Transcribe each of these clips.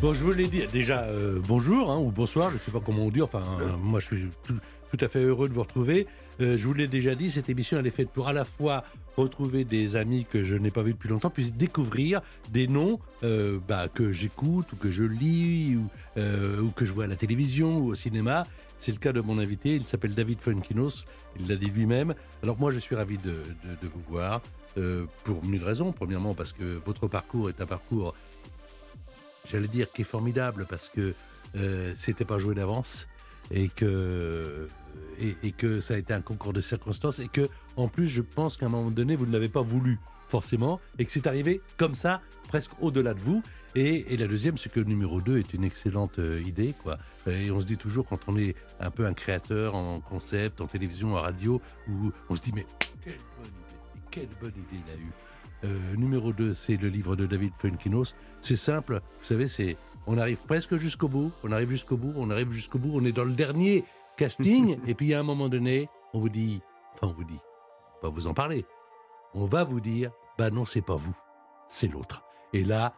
Bon, je voulais dire déjà euh, bonjour hein, ou bonsoir, je ne sais pas comment on dit. Enfin, euh, moi, je suis tout, tout à fait heureux de vous retrouver. Euh, je vous l'ai déjà dit, cette émission, elle est faite pour à la fois retrouver des amis que je n'ai pas vus depuis longtemps, puis découvrir des noms euh, bah, que j'écoute ou que je lis ou, euh, ou, que je vois à la télévision ou au cinéma. C'est le cas de mon invité, il s'appelle David Funkinos, il l'a dit lui-même. Alors moi, je suis ravi de, de, de vous voir euh, pour mille raisons. Premièrement, parce que votre parcours est un parcours, j'allais dire, qui est formidable, parce que euh, c'était pas joué d'avance et que, et, que ça a été un concours de circonstances et que, en plus, je pense qu'à un moment donné, vous ne l'avez pas voulu forcément et que c'est arrivé comme ça, presque au-delà de vous. Et, et, la deuxième, c'est que le numéro 2 est une excellente euh, idée. Quoi. Et on se dit toujours, quand on est un peu un créateur en concept, en télévision, en radio, où on se dit, mais quelle bonne idée, quelle bonne idée il a eu. Euh, numéro 2, c'est le livre de David Funkinos. C'est simple, vous savez, c'est on arrive presque jusqu'au bout, on arrive jusqu'au bout, on arrive jusqu'au bout, on est dans le dernier casting, et puis à un moment donné, on vous dit, enfin on vous dit, pas vous en parler, on va vous dire, bah non, c'est pas vous, c'est l'autre. Et là,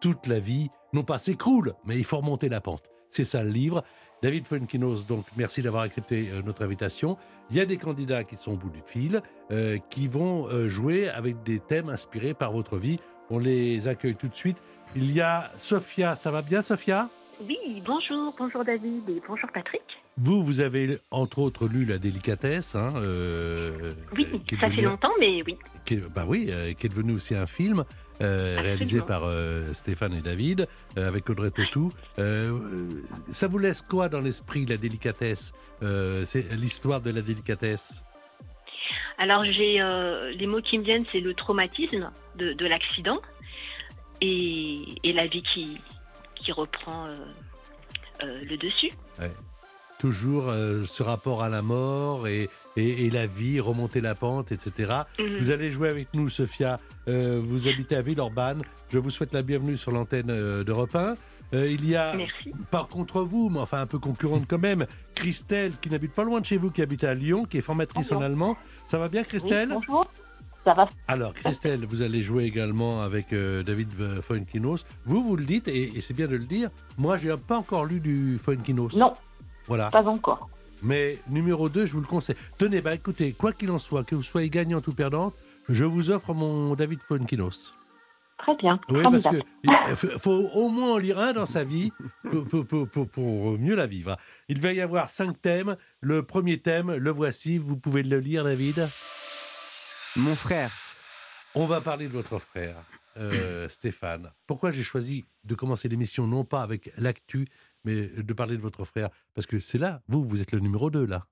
toute la vie, non pas s'écroule, mais il faut remonter la pente. C'est ça le livre. David Funkinos, donc merci d'avoir accepté euh, notre invitation. Il y a des candidats qui sont au bout du fil, euh, qui vont euh, jouer avec des thèmes inspirés par votre vie. On les accueille tout de suite. Il y a Sophia, ça va bien Sophia? Oui, bonjour, bonjour David et bonjour Patrick. Vous, vous avez entre autres lu La délicatesse. Hein, euh, oui, ça fait longtemps, mais oui. Qui, bah oui, euh, qui est devenu aussi un film euh, réalisé par Stéphane et David, avec Audrey Tautou. ça vous laisse quoi dans l'esprit, La délicatesse C'est l'histoire de la délicatesse? Alors j'ai les mots qui me viennent, c'est le traumatisme de, de l'accident et, et, la vie qui, qui reprend le dessus. Ouais. Toujours euh, ce rapport à la mort et, et, et, la vie, remonter la pente, etc. -hmm. Vous allez jouer avec nous, Sophia. vous habitez à Villeurbanne. Je vous souhaite la bienvenue sur l'antenne d'Europe 1. il y a, Merci. par contre vous, mais enfin un peu concurrente quand même, Christelle, qui n'habite pas loin de chez vous, qui habite à Lyon, qui est formatrice bonjour. en allemand. Ça va bien, Christelle oui, Bonjour. Ça va. Alors, Christelle, vous allez jouer également avec euh, David Funkinos. Vous, vous le dites, et, et c'est bien de le dire, moi, j'ai pas encore lu du Funkinos. Non. Voilà. Pas encore. Mais numéro 2, je vous le conseille. Tenez, bah écoutez, quoi qu'il en soit, que vous soyez gagnante ou perdante, je vous offre mon David Funkinos. Très bien. Oui, parce qu'il faut au moins en lire un dans sa vie pour, pour, pour, pour, pour mieux la vivre. Il va y avoir cinq thèmes. Le premier thème, le voici. Vous pouvez le lire, David mon frère. On va parler de votre frère, euh, Stéphane. Pourquoi j'ai choisi de commencer l'émission non pas avec l'actu, mais de parler de votre frère Parce que c'est là, vous, vous êtes le numéro 2 là.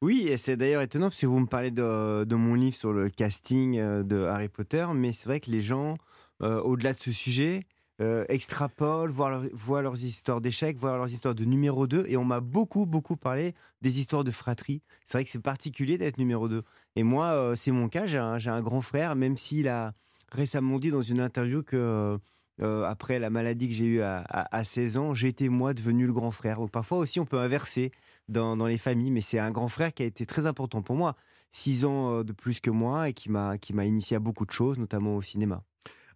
Oui, et c'est d'ailleurs étonnant parce que vous me parlez de, de, mon livre sur le casting euh, de Harry Potter, mais c'est vrai que les gens, euh, au-delà de ce sujet, euh, extrapolent, voient, leur, voient leurs histoires d'échecs, voient leurs histoires de numéro 2. Et on m'a beaucoup, beaucoup parlé des histoires de fratrie. C'est vrai que c'est particulier d'être numéro 2. Et moi, euh, c'est mon cas. J'ai un, un, grand frère, même s'il a récemment dit dans une interview que euh, après la maladie que j'ai eue à, à, à, 16 ans, j'étais moi devenu le grand frère. Donc parfois aussi, on peut inverser dans, les familles. Mais c'est un grand frère qui a été très important pour moi. Six ans de plus que moi et qui m'a initié à beaucoup de choses, notamment au cinéma.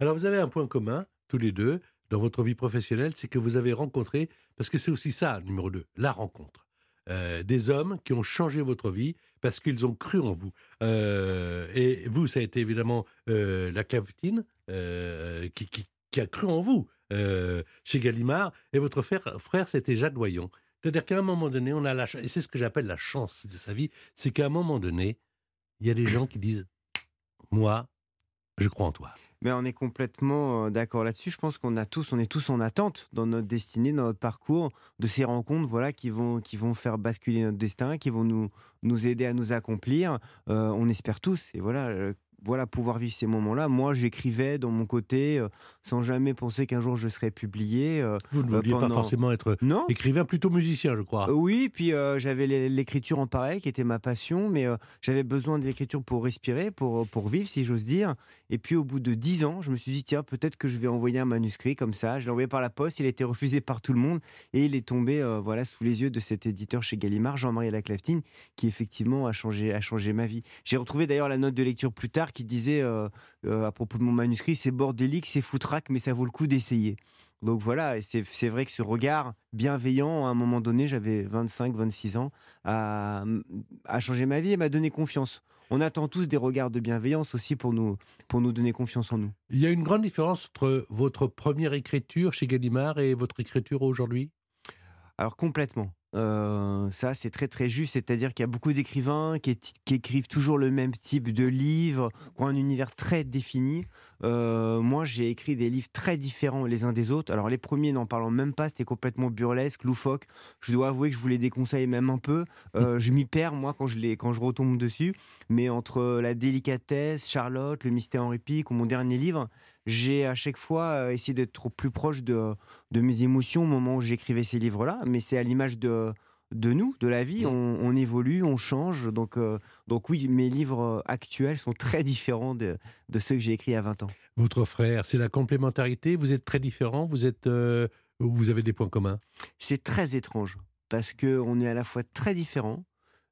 Alors vous avez un point commun tous les deux dans votre vie professionnelle, c'est que vous avez rencontré, parce que c'est aussi ça, numéro 2, la rencontre. Euh, des hommes qui ont changé votre vie parce qu'ils ont cru en vous. Euh, et vous, ça a été évidemment euh, la Clavutine qui, qui, qui, a cru en vous chez Gallimard. Et votre frère, frère c'était Jacques Doyon. C'est-à-dire qu'à un moment donné, on a la chance, et c'est ce que j'appelle la chance de sa vie, c'est qu'à un moment donné, il y a des gens qui disent Moi, je crois en toi. Mais on est complètement euh, d'accord là-dessus. Je pense qu'on a tous, on est tous en attente dans notre destinée, dans notre parcours, de ces rencontres, voilà, qui vont, qui vont faire basculer notre destin, qui vont nous, nous aider à nous accomplir. Euh, on espère tous. Et voilà, euh, voilà, pouvoir vivre ces moments-là. Moi, j'écrivais dans mon côté, euh, sans jamais penser qu'un jour je serais publié. euh, Vous ne euh, vouliez pas forcément être Non. écrivain, plutôt musicien, je crois. Oui, puis j'avais l'é- l'écriture en parallèle qui était ma passion, mais j'avais besoin de l'écriture pour respirer, pour, pour vivre, si j'ose dire. Et puis au bout de dix ans, je me suis dit, tiens, peut-être que je vais envoyer un manuscrit comme ça. Je l'ai envoyé par la poste, il a été refusé par tout le monde, et il est tombé voilà, sous les yeux de cet éditeur chez Gallimard, Jean-Marie Laclaftine, qui effectivement a changé, a changé ma vie. J'ai retrouvé d'ailleurs la note de lecture plus tard qui disait, euh, euh, à propos de mon manuscrit, c'est bordélique, c'est foutraque, mais ça vaut le coup d'essayer. Donc voilà, et c'est c'est vrai que ce regard bienveillant, à un moment donné, j'avais 25, 26 ans, a, a changé ma vie et m'a donné confiance. On attend tous des regards de bienveillance aussi pour nous, pour nous donner confiance en nous. Il y a une grande différence entre votre première écriture chez Gallimard et votre écriture aujourd'hui? Alors complètement. Euh, ça, c'est très très juste. C'est-à-dire qu'il y a beaucoup d'écrivains qui, écrivent toujours le même type de livre, qui ont un univers très défini. Euh, moi, j'ai écrit des livres très différents les uns des autres. Alors les premiers, n'en parlons même pas, c'était complètement burlesque, loufoque. Je dois avouer que je vous les déconseille même un peu. Euh, je m'y perds moi quand je les, quand je retombe dessus. Mais entre la délicatesse, Charlotte, le mystère Henri Pic ou mon dernier livre, j'ai à chaque fois euh, essayé d'être plus proche de, de mes émotions au moment où j'écrivais ces livres-là, mais c'est à l'image de, de nous, de la vie. Mm. On, on évolue, on change. Donc, euh, donc oui, mes livres euh, actuels sont très différents de, de ceux que j'ai écrits à 20 ans. Votre frère, c'est la complémentarité Vous êtes très différents Vous êtes, euh, vous avez des points communs C'est très étrange parce que on est à la fois très différents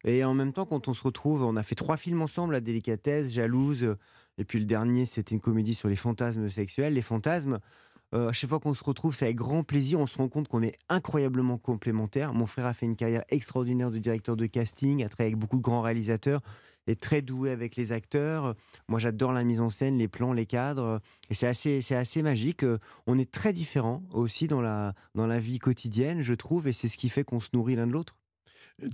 et en même temps, quand on se retrouve, on a fait trois films ensemble, La délicatesse, Jalouse, et puis le dernier, c'était une comédie sur les fantasmes sexuels. Les fantasmes, euh, à chaque fois qu'on se retrouve, c'est avec grand plaisir. On se rend compte qu'on est incroyablement complémentaires. Mon frère a fait une carrière extraordinaire de directeur de casting, a travaillé avec beaucoup de grands réalisateurs, est très doué avec les acteurs. Moi, j'adore la mise en scène, les plans, les cadres. Et c'est assez, c'est assez magique. Euh, On est très différents aussi dans la, dans la vie quotidienne, je trouve, et c'est ce qui fait qu'on se nourrit l'un de l'autre.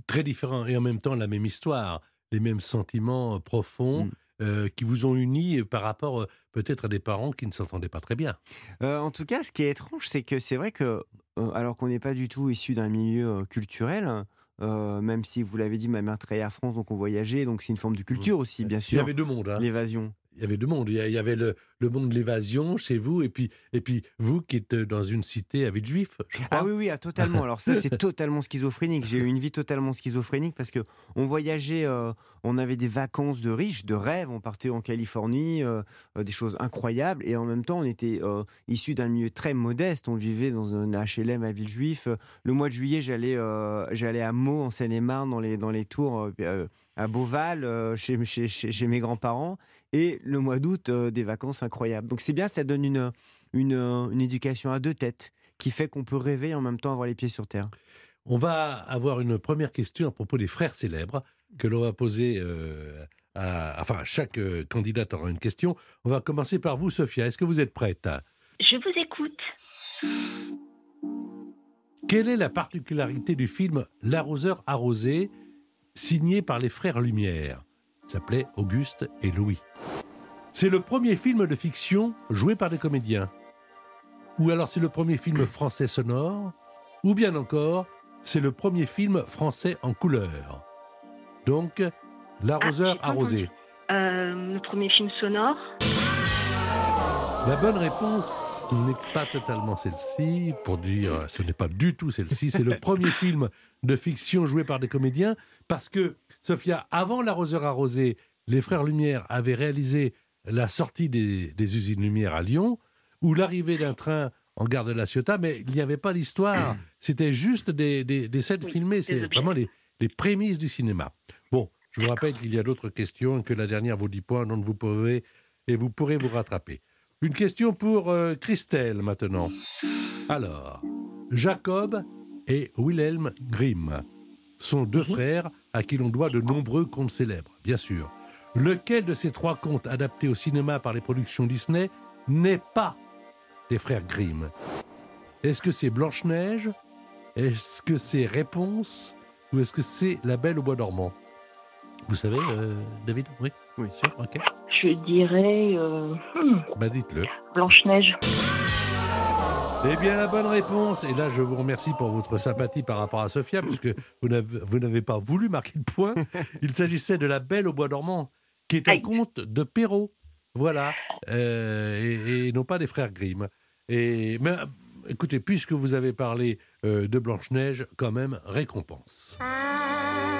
Très différents et en même temps la même histoire, les mêmes sentiments euh, profonds Mm. Euh, qui vous ont unis par rapport euh, peut-être à des parents qui ne s'entendaient pas très bien. Euh, en tout cas, ce qui est étrange, c'est que c'est vrai que, euh, alors qu'on n'est pas du tout issu d'un milieu euh, culturel, euh, même si vous l'avez dit, ma mère travaillait à France, donc on voyageait, donc c'est une forme de culture aussi, bien Il y sûr. avait deux mondes. hein. L'évasion. Il y avait deux mondes. Il y avait le, le monde de l'évasion chez vous et puis, et puis vous qui êtes dans une cité avec juifs. Ah oui, oui, ah, totalement. Alors ça, c'est totalement schizophrénique. J'ai eu une vie totalement schizophrénique parce que on voyageait, euh, on avait des vacances de riches, de rêves. On partait en Californie, euh, euh, des choses incroyables. Et en même temps, on était euh, issus d'un milieu très modeste. On vivait dans un HLM à Villejuif. Le mois de juillet, j'allais, à Meaux, en Seine-et-Marne, dans les, dans les tours à Beauval, chez, chez, chez mes grands-parents. Et le mois d'août, euh, des vacances incroyables. Donc c'est bien, ça donne une, une, euh, une éducation à deux têtes qui fait qu'on peut rêver et en même temps avoir les pieds sur terre. On va avoir une première question à propos des frères célèbres que l'on va poser euh, à. Enfin, chaque euh, candidate aura une question. On va commencer par vous, Sophia. Est-ce que vous êtes prête Je vous écoute. Quelle est la particularité du film L'arroseur arrosé, signé par les frères Lumière? Il s'appelait Auguste et Louis. C'est le premier film de fiction joué par des comédiens. Ou alors c'est le premier film français sonore. Ou bien encore, c'est le premier film français en couleur. Donc, L'arroseur Ah, arrosé. Euh, le premier film sonore. La bonne réponse n'est pas totalement celle-ci. Pour dire, ce n'est pas du tout celle-ci. C'est le premier film de fiction joué par des comédiens. Parce que, Sophia, avant L'arroseur arrosé, les frères Lumière avaient réalisé la sortie des, des usines Lumière à Lyon, ou l'arrivée d'un train en gare de la Ciotat, mais il n'y avait pas d'histoire. C'était juste des, des, des scènes Oui, filmées. C'est vraiment les, les prémices du cinéma. Bon, je vous rappelle qu'il y a d'autres questions, que la dernière vaut 10 points, donc vous pouvez et vous pourrez vous rattraper. Une question pour euh, Christelle maintenant. Alors, Jacob et Wilhelm Grimm sont deux frères à qui l'on doit de nombreux contes célèbres, bien sûr. Lequel de ces trois contes adaptés au cinéma par les productions Disney n'est pas des frères Grimm? Est-ce que c'est Blanche-Neige? Est-ce que c'est Réponse? Ou est-ce que c'est La Belle au Bois dormant? Vous savez, euh, David? Oui, Oui. sûr, ok. Je dirais. euh, hmm, Bah dites-le. Blanche-Neige. Eh bien, la bonne réponse, et là je vous remercie pour votre sympathie par rapport à Sophia, puisque vous n'avez vous n'avez pas voulu marquer le point. Il s'agissait de La Belle au Bois dormant, qui est un Aïe. conte de Perrault. Voilà. Euh, et, et non pas des frères Grimm. Et, mais écoutez, puisque vous avez parlé euh, de Blanche-Neige, quand même, récompense. Un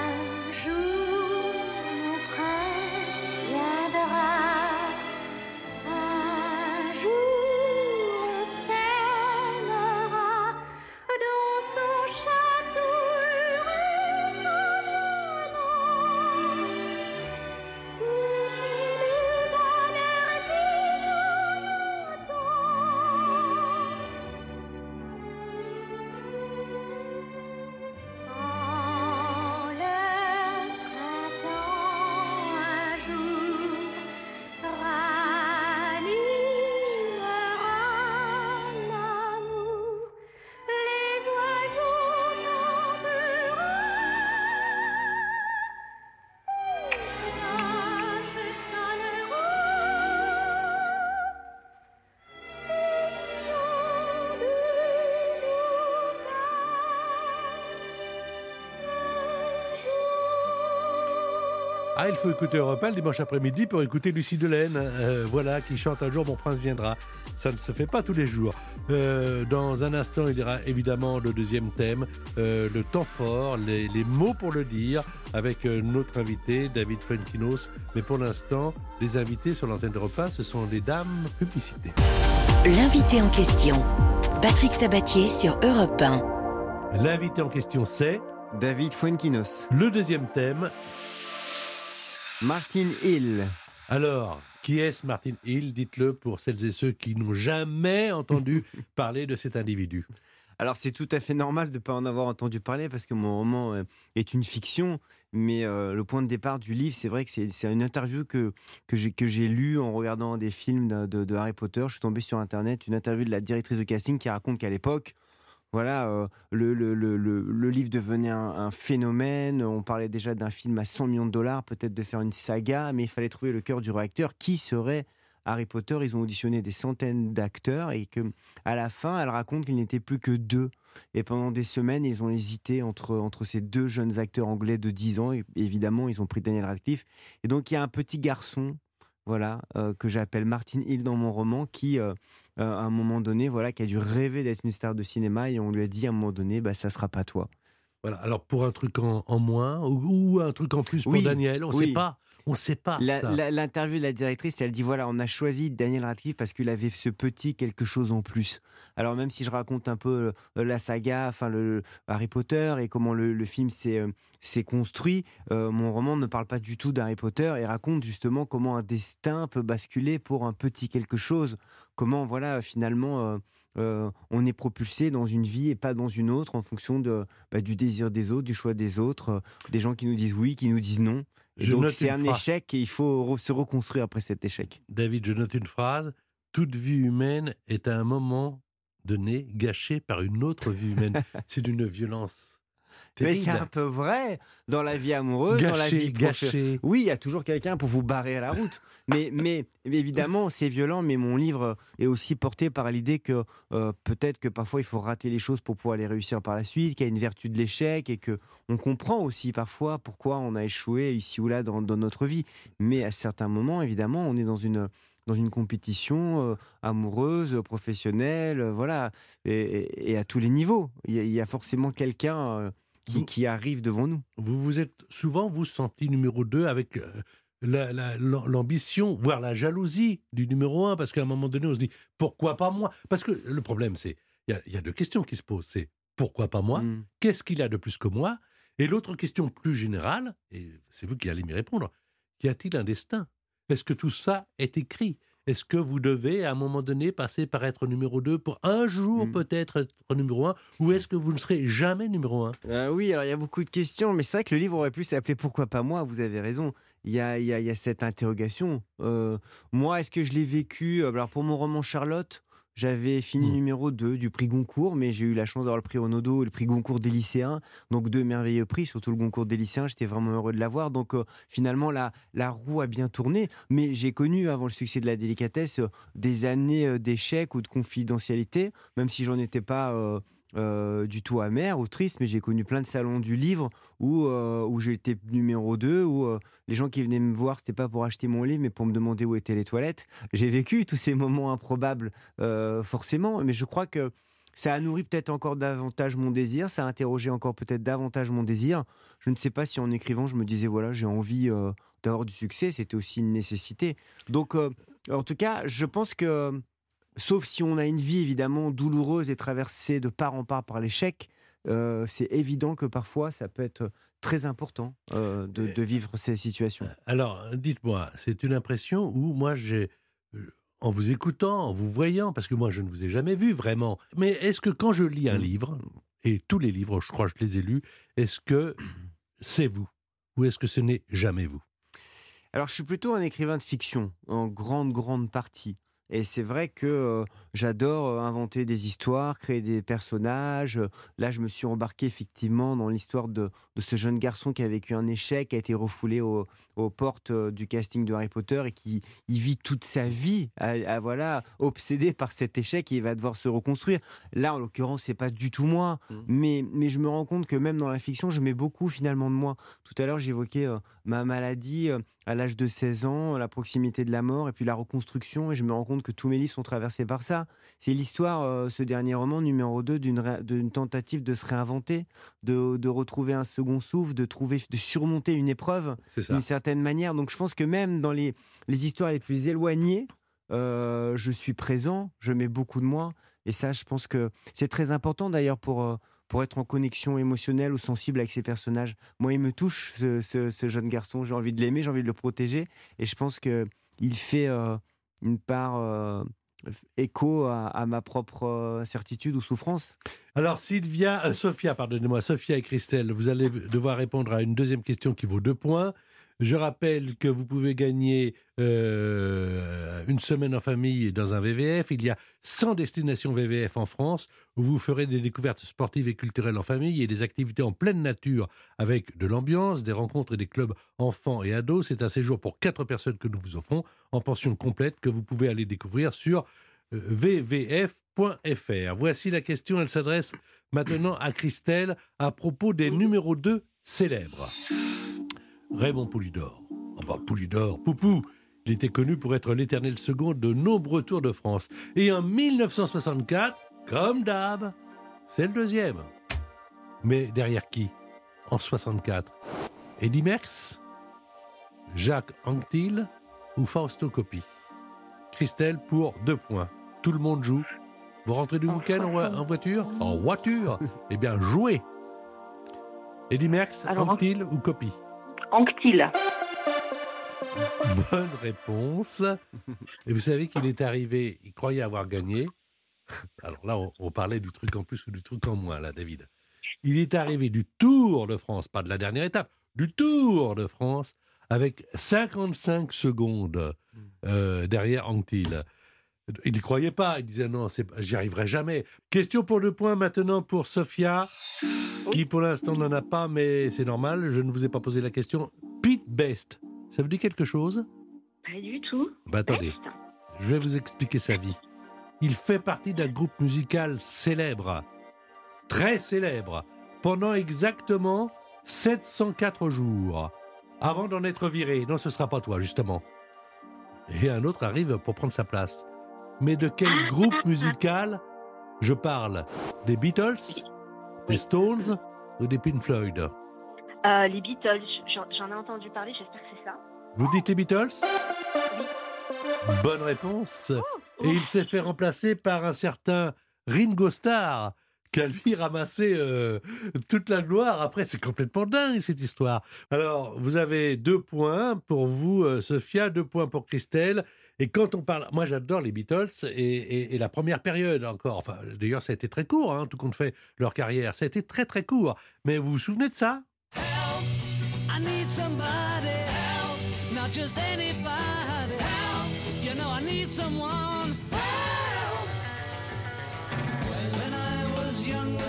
Ah, il faut écouter Europe 1 le dimanche après-midi pour écouter Lucie Delaine, euh, voilà, qui chante Un jour mon prince viendra. Ça ne se fait pas tous les jours. Euh, dans un instant, il y aura évidemment le deuxième thème, euh, le temps fort, les, les mots pour le dire, avec euh, notre invité, David Fuenkinos. Mais pour l'instant, les invités sur l'antenne d'Europe 1, ce sont les dames publicités. L'invité en question. Patrick Sabatier sur Europe 1. L'invité en question, c'est David Fuenkinos. le deuxième thème. Martin Hill. Alors, qui est-ce Martin Hill? Dites-le pour celles et ceux qui n'ont jamais entendu parler de cet individu. Alors c'est tout à fait normal de ne pas en avoir entendu parler parce que mon roman euh, est une fiction, mais euh, le point de départ du livre, c'est vrai que c'est une interview que, que j'ai que j'ai lue en regardant des films de, de- de Harry Potter. Je suis tombé sur Internet, une interview de la directrice de casting qui raconte qu'à l'époque, voilà, euh, le, le- le- le- livre devenait un, phénomène. On parlait déjà d'un film à 100 millions de dollars, peut-être de faire une saga, mais il fallait trouver le cœur du réacteur. Qui serait Harry Potter Ils ont auditionné des centaines d'acteurs et que à la fin, elle raconte qu'il n'était plus que deux. Et pendant des semaines, ils ont hésité entre, entre ces deux jeunes acteurs anglais de 10 ans. Et évidemment, ils ont pris Daniel Radcliffe. Et donc, il y a un petit garçon, voilà, euh, que j'appelle Martin Hill dans mon roman, qui, euh, à un moment donné, voilà, qui a dû rêver d'être une star de cinéma. Et on lui a dit à un moment donné, bah, ça sera pas toi. Voilà. Alors, pour un truc en, en moins ou, ou un truc en plus pour Oui, Daniel, on ne oui. sait pas. On ne sait pas. L'interview de la directrice, elle dit voilà, on a choisi Daniel Radcliffe parce qu'il avait ce petit quelque chose en plus. Alors même si je raconte un peu euh, la saga, enfin le Harry Potter et comment le, le film s'est euh, construit, euh, mon roman ne parle pas du tout d'Harry Potter et raconte justement comment un destin peut basculer pour un petit quelque chose. Comment voilà finalement. euh, euh, on est propulsé dans une vie et pas dans une autre en fonction de, bah, du désir des autres, du choix des autres, euh, des gens qui nous disent oui, qui nous disent non. Et Je donc c'est un phrase. échec et il faut re- se reconstruire après cet échec. David, je note une phrase. Toute vie humaine est à un moment donné gâchée par une autre vie humaine. C'est d'une violence Mais c'est un peu vrai dans la vie amoureuse, dans la vie professionnelle. gâché. Oui, il y a toujours quelqu'un pour vous barrer à la route. Mais, mais mais évidemment, c'est violent. Mais mon livre est aussi porté par l'idée que euh, peut-être que parfois il faut rater les choses pour pouvoir les réussir par la suite, qu'il y a une vertu de l'échec et que on comprend aussi parfois pourquoi on a échoué ici ou là dans, dans notre vie. Mais à certains moments, évidemment, on est dans une dans une compétition euh, amoureuse, professionnelle, euh, voilà, et, à tous les niveaux. Il y a, il y a forcément quelqu'un qui, Vous- qui arrive devant nous. Vous vous êtes souvent, vous, senti numéro 2 avec euh, la- la- l'am- l'ambition, voire la jalousie du numéro 1, parce qu'à un moment donné, on se dit pourquoi pas moi? Parce que le problème, c'est il y a- il y, a deux questions qui se posent. C'est pourquoi pas moi? Mm. Qu'est-ce qu'il a de plus que moi? Et l'autre question plus générale, et c'est vous qui allez m'y répondre, qu'y a-t-il un destin? Est-ce que tout ça est écrit? Est-ce que vous devez, à un moment donné, passer par être numéro 2 pour un jour Mm. peut-être être numéro 1 Ou est-ce que vous ne serez jamais numéro 1 Euh, oui, alors il y a beaucoup de questions, mais c'est vrai que le livre aurait pu s'appeler Pourquoi pas moi? Vous avez raison. Il y a, il y a- il y a cette interrogation. Euh, moi, est-ce que je l'ai vécu? Alors pour mon roman Charlotte, J'avais fini Mm. numéro 2 du prix Goncourt, mais j'ai eu la chance d'avoir le prix Renaudot et le prix Goncourt des lycéens. Donc deux merveilleux prix, surtout le Goncourt des lycéens. J'étais vraiment heureux de l'avoir. Donc euh, finalement, la, la roue a bien tourné. Mais j'ai connu, avant le succès de la délicatesse, euh, des années euh, d'échecs ou de confidentialité, même si j'en étais pas... euh, du tout amer ou triste, mais j'ai connu plein de salons du livre où, euh, où j'étais numéro 2, où euh, les gens qui venaient me voir, c'était pas pour acheter mon livre, mais pour me demander où étaient les toilettes. J'ai vécu tous ces moments improbables, forcément, mais je crois que ça a nourri peut-être encore davantage mon désir, ça a interrogé encore peut-être davantage mon désir. Je ne sais pas si en écrivant, je me disais, voilà, j'ai envie d'avoir du succès, c'était aussi une nécessité. Donc, en tout cas, je pense que, sauf si on a une vie évidemment douloureuse et traversée de part en part par l'échec, euh, c'est évident que parfois ça peut être très important euh, de, de vivre ces situations. Alors, dites-moi, c'est une impression où moi j'ai, euh, en vous écoutant, en vous voyant, parce que moi je ne vous ai jamais vu vraiment, mais est-ce que quand je lis un Mm. livre, et tous les livres, je crois que je les ai lus, est-ce que c'est vous ou est-ce que ce n'est jamais vous? Alors, je suis plutôt un écrivain de fiction, en grande, grande partie. Et c'est vrai que euh, j'adore euh, inventer des histoires, créer des personnages. Euh, Là, je me suis embarqué effectivement dans l'histoire de, de ce jeune garçon qui a vécu un échec, qui a été refoulé au- aux portes euh, du casting de Harry Potter et qui il vit toute sa vie à, à, voilà obsédé par cet échec et il va devoir se reconstruire. Là, en l'occurrence, c'est pas du tout moi, Mm. mais, mais je me rends compte que même dans la fiction, je mets beaucoup finalement de moi. Tout à l'heure, j'évoquais euh, ma maladie euh, à l'âge de 16 ans, la proximité de la mort et puis la reconstruction. Et je me rends compte que tous mes livres sont traversés par ça. C'est l'histoire, euh, ce dernier roman, numéro 2, d'une tentative de se réinventer, de, de retrouver un second souffle, de, trouver, de surmonter une épreuve C'est ça. Manière. Donc je pense que même dans les, les histoires les plus éloignées, euh, je suis présent, je mets beaucoup de moi. Et ça, je pense que c'est très important d'ailleurs pour, euh, pour être en connexion émotionnelle ou sensible avec ces personnages. Moi, il me touche, ce, ce- jeune garçon. J'ai envie de l'aimer, j'ai envie de le protéger. Et je pense qu'il fait euh, une part écho à, ma propre certitude ou souffrance. Alors Sylvia, euh, Sophia, pardonnez-moi, Sophia et Christelle, vous allez devoir répondre à une deuxième question qui vaut deux points. Je rappelle que vous pouvez gagner euh, une semaine en famille dans un VVF. Il y a 100 destinations VVF en France où vous ferez des découvertes sportives et culturelles en famille et des activités en pleine nature avec de l'ambiance, des rencontres et des clubs enfants et ados. C'est un séjour pour quatre personnes que nous vous offrons en pension complète que vous pouvez aller découvrir sur euh, vvf.fr. Voici la question, elle s'adresse maintenant à Christelle à propos des numéros 2 célèbres. Raymond Poulidor. Oh bah Poulidor, Poupou il était connu pour être l'éternel second de nombreux Tours de France. Et en 1964, comme d'hab, c'est le deuxième. Mais derrière qui? En 64 Eddy Merckx Jacques Anquetil ou Fausto Coppi? Christelle pour deux points. Tout le monde joue. Vous rentrez du En week-end en, voi- en voiture? En voiture Eh bien, jouez Eddy Merckx, Alors, en- Anquetil ou Coppi? Anctil. Bonne réponse. Et vous savez qu'il est arrivé, il croyait avoir gagné. Alors là, on, on parlait du truc en plus ou du truc en moins, là, David. Il est arrivé du Tour de France, pas de la dernière étape, du Tour de France, avec 55 secondes euh, derrière Anctil. Il n'y croyait pas, il disait non, j'y arriverai jamais. Question pour deux points maintenant pour Sophia, qui pour l'instant n'en a pas, mais c'est normal, je ne vous ai pas posé la question. Pete Best, ça vous dit quelque chose? Pas du tout. Bah attendez, Best. je vais vous expliquer sa vie. Il fait partie d'un groupe musical célèbre, très célèbre, pendant exactement 704 jours, avant d'en être viré. Non, ce sera pas toi, justement. Et un autre arrive pour prendre sa place. Mais de quel groupe musical je parle? Des Beatles? Des Stones? Ou des Pink Floyd? Euh, les Beatles, j'en ai entendu parler, j'espère que c'est ça. Vous dites les Beatles? Bonne réponse. Et il s'est fait remplacer par un certain Ringo Starr, qui a lui ramassé euh, toute la gloire. Après, c'est complètement dingue cette histoire. Alors, vous avez deux points pour vous, euh, Sophia, deux points pour Christelle. Et quand on parle, moi j'adore les Beatles et, la première période encore. Enfin, d'ailleurs, ça a été très court, hein, tout compte fait, leur carrière. Ça a été très très court. Mais vous vous souvenez de ça?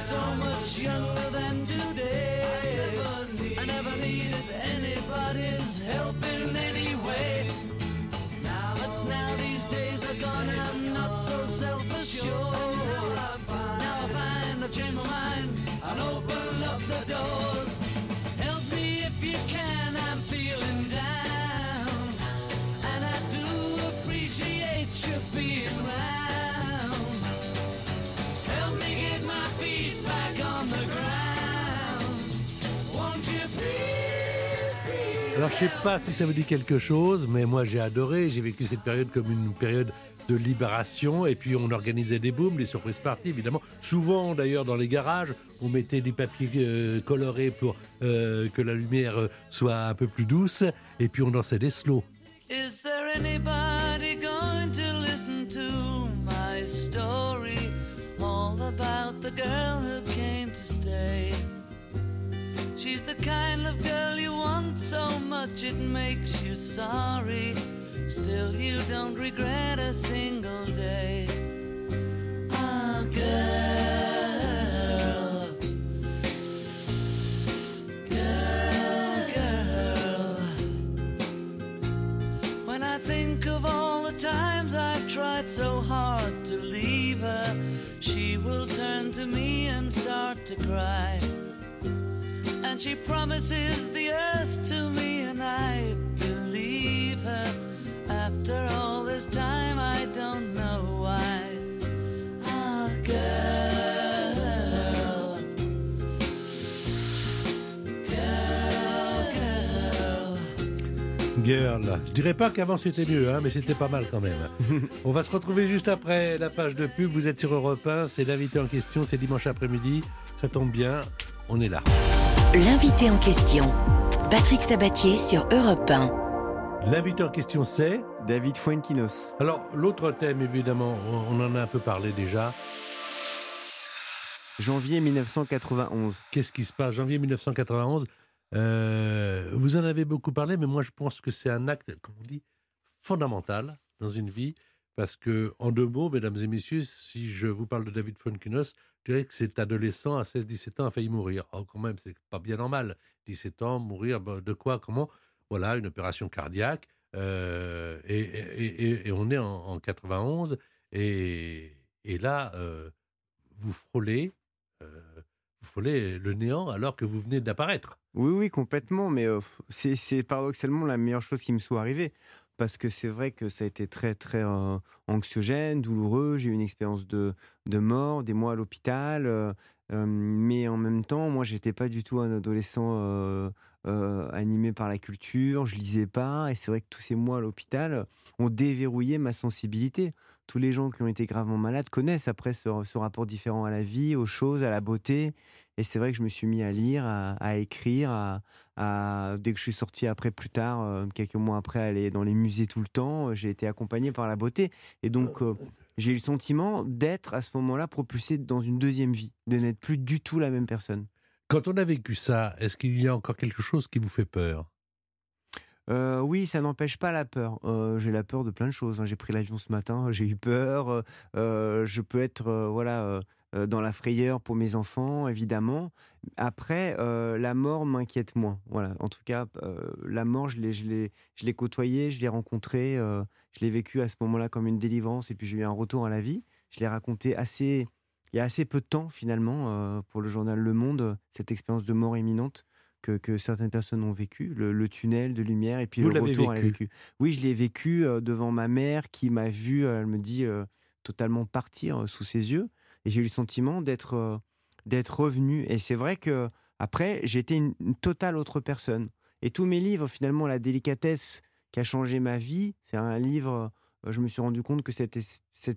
So much younger than today. Alors, je sais pas si ça vous dit quelque chose, mais moi, j'ai adoré. J'ai vécu cette période comme une période de libération. Et puis, on organisait des booms, des surprises parties, évidemment. Souvent, d'ailleurs, dans les garages, on mettait des papiers euh, colorés pour euh, que la lumière euh, soit un peu plus douce. Et puis, on dansait des slows. Is there anybody going to listen to my story? All about the girl who came to stay? She's the kind of girl you want so much it makes you sorry. Still, you don't regret a single day. Ah, girl. Girl, girl. When I think of all the times I've tried so hard to leave her, she will turn to me and start to cry. And she promises the earth to me, and I believe her. After all this time, I don't know why. Ah, girl. Girl, girl. Girl. Je dirais pas qu'avant c'était mieux, hein, mais c'était pas mal quand même. On va se retrouver juste après la page de pub. Vous êtes sur Europe 1, c'est l'invité en question, c'est dimanche après-midi. Ça tombe bien, on est là. L'invité en question. Patrick Sabatier sur Europe 1. L'invité en question, c'est. David Fuenquinos. Alors, l'autre thème, évidemment, on on en a un peu parlé déjà. Janvier 1991. Qu'est-ce qui se passe? Janvier 1991. euh, vous en avez beaucoup parlé, mais moi je pense que c'est un acte, comme on dit, fondamental dans une vie. Parce que, en deux mots, mesdames et messieurs, si je vous parle de David Fuenkinos, je dirais que cet adolescent à 16-17 ans a failli mourir. Oh, quand même, c'est pas bien normal. 17 ans, mourir, bah, de quoi, comment? Voilà, une opération cardiaque. euh, et, on est en, en 91. Et, là, euh, vous frôlez, euh, vous frôlez le néant alors que vous venez d'apparaître. Oui, oui, complètement. Mais c'est paradoxalement la meilleure chose qui me soit arrivée. Parce que c'est vrai que ça a été très, très anxiogène, douloureux. J'ai eu une expérience de, de mort, des mois à l'hôpital. mais en même temps, moi, j'étais pas du tout un adolescent animé par la culture. Je lisais pas. Et c'est vrai que tous ces mois à l'hôpital ont déverrouillé ma sensibilité. Tous les gens qui ont été gravement malades connaissent après ce rapport différent à la vie, aux choses, à la beauté. Et c'est vrai que je me suis mis à lire, à, à écrire, à, à- dès que je suis sorti après, plus tard, euh, quelques mois après, aller dans les musées tout le temps, euh, j'ai été accompagné par la beauté. Et donc, euh, j'ai eu le sentiment d'être à ce moment-là propulsé dans une deuxième vie, de n'être plus du tout la même personne. Quand on a vécu ça, est-ce qu'il y a encore quelque chose qui vous fait peur? Euh, oui, ça n'empêche pas la peur. Euh, j'ai la peur de plein de choses. hein. J'ai pris l'avion ce matin, j'ai eu peur. euh, je peux être voilà euh, dans la frayeur pour mes enfants, évidemment. Après, euh, la mort m'inquiète moins. Voilà. En tout cas, euh, la mort, je l'ai, je l'ai, je l'ai côtoyée, je l'ai rencontrée, je l'ai vécue à ce moment-là comme une délivrance, et puis j'ai eu un retour à la vie. Je l'ai raconté assez, il y a assez peu de temps finalement pour le journal Le Monde, cette expérience de mort imminente que, que certaines personnes ont vécu, le, le tunnel de lumière et puis Vous le retour à la vécu. vécu. Oui, je l'ai vécu devant ma mère qui m'a vu, elle me dit, euh, totalement partir sous ses yeux. Et j'ai eu le sentiment d'être euh, d'être revenu. Et c'est vrai que après, j'étais une, une totale autre personne. Et tous mes livres, finalement, La délicatesse qui a changé ma vie, c'est un livre, euh, je me suis rendu compte que cette,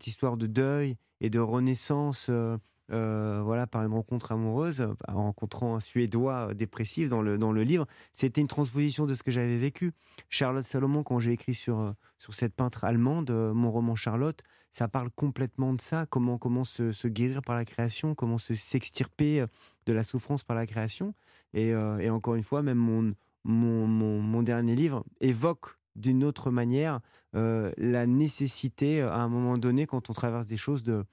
histoire de deuil et de renaissance, euh, euh, voilà, par une rencontre amoureuse, euh, en rencontrant un Suédois euh, dépressif dans le, dans le livre, c'était une transposition de ce que j'avais vécu. Charlotte Salomon, quand j'ai écrit sur, sur cette peintre allemande, mon roman Charlotte, ça parle complètement de ça, comment, comment se, se guérir par la création, comment se s'extirper de la souffrance par la création. Et, encore une fois, même mon, mon, mon, mon dernier livre évoque d'une autre manière la nécessité, à un moment donné, quand on traverse des choses, de,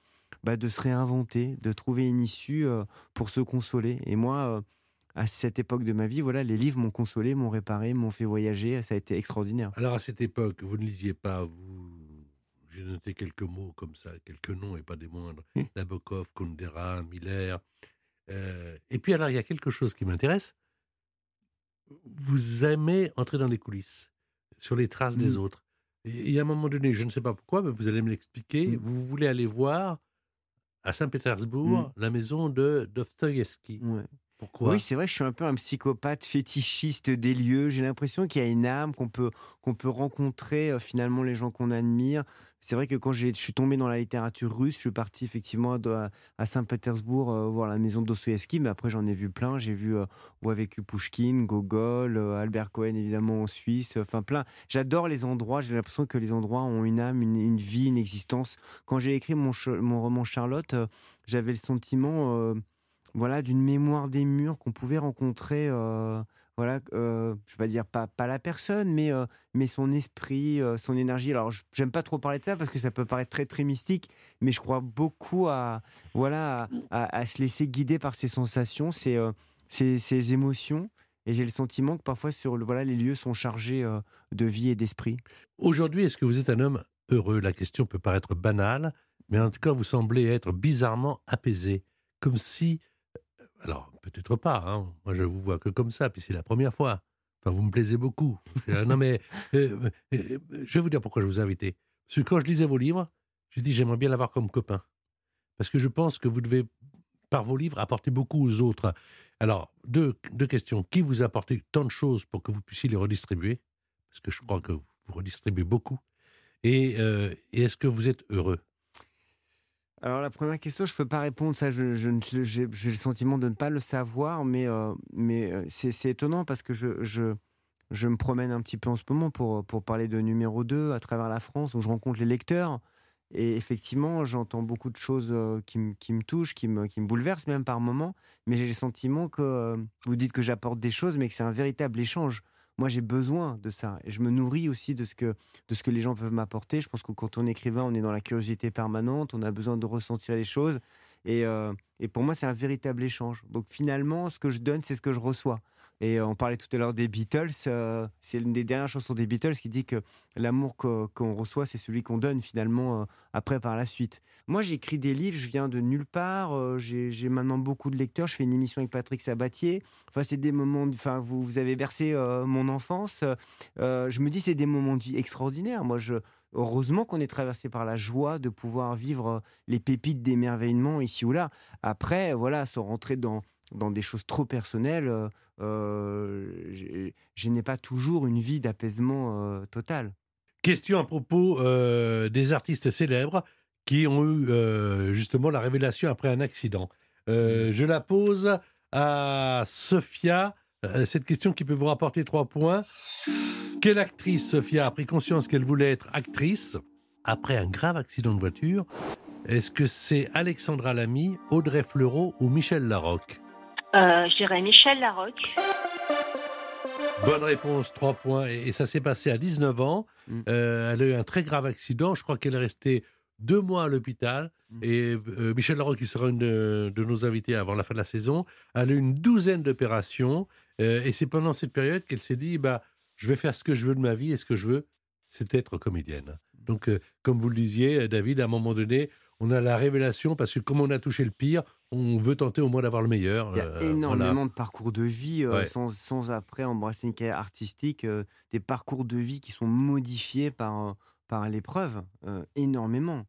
bah, de se réinventer, de trouver une issue euh, pour se consoler. Et moi, euh, à cette époque de ma vie, voilà, les livres m'ont consolé, m'ont réparé, m'ont fait voyager. Ça a été extraordinaire. Alors à cette époque, vous ne lisiez pas, vous. J'ai noté quelques mots comme ça, quelques noms et pas des moindres. Nabokov, Kundera, Miller. Euh, et puis alors, il y a quelque chose qui m'intéresse. Vous aimez entrer dans les coulisses, sur les traces des Mm. autres. Et a un moment donné, je ne sais pas pourquoi, mais vous allez me l'expliquer. Mm. Vous voulez aller voir à Saint-Pétersbourg la maison de Dostoïevski. Ouais. Pourquoi? Oui, c'est vrai, je suis un peu un psychopathe fétichiste des lieux. J'ai l'impression qu'il y a une âme, qu'on peut, qu'on peut rencontrer euh, finalement les gens qu'on admire. C'est vrai que quand je suis tombé dans la littérature russe, je suis parti effectivement à, à Saint-Pétersbourg euh, voir la maison de mais après j'en ai vu plein. J'ai vu euh, où a vécu Pouchkine, Gogol, euh, Albert Cohen évidemment en Suisse, enfin plein. J'adore les endroits, j'ai l'impression que les endroits ont une âme, une, vie, une existence. Quand j'ai écrit mon, mon roman Charlotte, j'avais le sentiment... voilà, d'une mémoire des murs qu'on pouvait rencontrer, voilà, euh, je vais pas dire pas, la personne, mais, euh, mais son esprit, euh, son énergie. Alors, j'aime pas trop parler de ça parce que ça peut paraître très très mystique, mais je crois beaucoup à, voilà, à, se laisser guider par ses sensations, ses, euh, ses, émotions. Et j'ai le sentiment que parfois, sur voilà, les lieux sont chargés de vie et d'esprit. Aujourd'hui, est-ce que vous êtes un homme heureux? La question peut paraître banale, mais en tout cas, vous semblez être bizarrement apaisé. Comme si. Alors, peut-être pas, hein. moi je vous vois que comme ça, puis c'est la première fois. Enfin, vous me plaisez beaucoup. Euh, non, mais euh, euh, je vais vous dire pourquoi je vous ai invité. Parce que quand je lisais vos livres, j'ai dit j'aimerais bien l'avoir comme copain. Parce que je pense que vous devez, par vos livres, apporter beaucoup aux autres. Alors, deux, deux questions. Qui vous a apporté tant de choses pour que vous puissiez les redistribuer? Parce que je crois que vous redistribuez beaucoup. Et, euh, et est-ce que vous êtes heureux? Alors la première question, je peux pas répondre. Ça, je, ne- j'ai le sentiment de ne pas le savoir, mais euh, euh, c'est étonnant parce que je, me promène un petit peu en ce moment pour parler de numéro 2 à travers la France où je rencontre les lecteurs et effectivement j'entends beaucoup de choses euh, qui, me- touchent, qui me qui me bouleversent même par moments. Mais j'ai le sentiment que vous dites que j'apporte des choses, mais que c'est un véritable échange. Moi, j'ai besoin de ça et je me nourris aussi de ce que de ce que les gens peuvent m'apporter. Je pense que quand on est écrivain, on est dans la curiosité permanente, on a besoin de ressentir les choses. Et, euh, et pour moi, c'est un véritable échange. Donc finalement, ce que je donne, c'est ce que je reçois. Et on parlait tout à l'heure des Beatles. euh, c'est l'une des dernières chansons des Beatles qui dit que l'amour qu'on reçoit, c'est celui qu'on donne finalement euh, après par la suite. Moi, j'écris des livres, je viens de nulle part. euh, j'ai maintenant beaucoup de lecteurs. Je fais une émission avec Patrick Sabatier. Enfin, c'est des moments. Enfin, vous, vous avez euh, mon enfance. Je me dis, c'est des moments de vie extraordinaires. Moi, heureusement qu'on est traversé par la joie de pouvoir vivre les pépites d'émerveillement ici ou là. Après, voilà, sans rentrer dans, dans des choses trop personnelles, euh, euh, je n'ai pas toujours une vie d'apaisement euh, total. Question à propos des artistes célèbres qui ont eu justement la révélation après un accident. Euh, je la pose à Sophia. Cette question qui peut vous rapporter trois points. Quelle actrice, Sophia, a pris conscience qu'elle voulait être actrice après un grave accident de voiture? Est-ce que c'est Alexandra Lamy, Audrey Fleurot ou Michel Larocque? Je dirais Michel Larocque. Bonne réponse, trois points. Et, et ça s'est passé à 19 ans. Mm. Euh, elle a eu un très grave accident. Je crois qu'elle est restée deux mois à l'hôpital. Mm. Et euh, Michel Larocque, qui sera une de, de nos invités avant la fin de la saison, elle a eu une douzaine d'opérations. Euh, et c'est pendant cette période qu'elle s'est dit bah, je vais faire ce que je veux de ma vie. Et ce que je veux, c'est être comédienne. Donc, euh, comme vous le disiez, David, à un moment donné, on a la révélation parce que comme on a touché le pire, on veut tenter au moins d'avoir le meilleur. Il y a Euh, énormément voilà. de parcours de vie euh, Ouais. sans, sans après embrasser une carrière artistique, euh, des parcours de vie qui sont modifiés par, par l'épreuve, euh, énormément.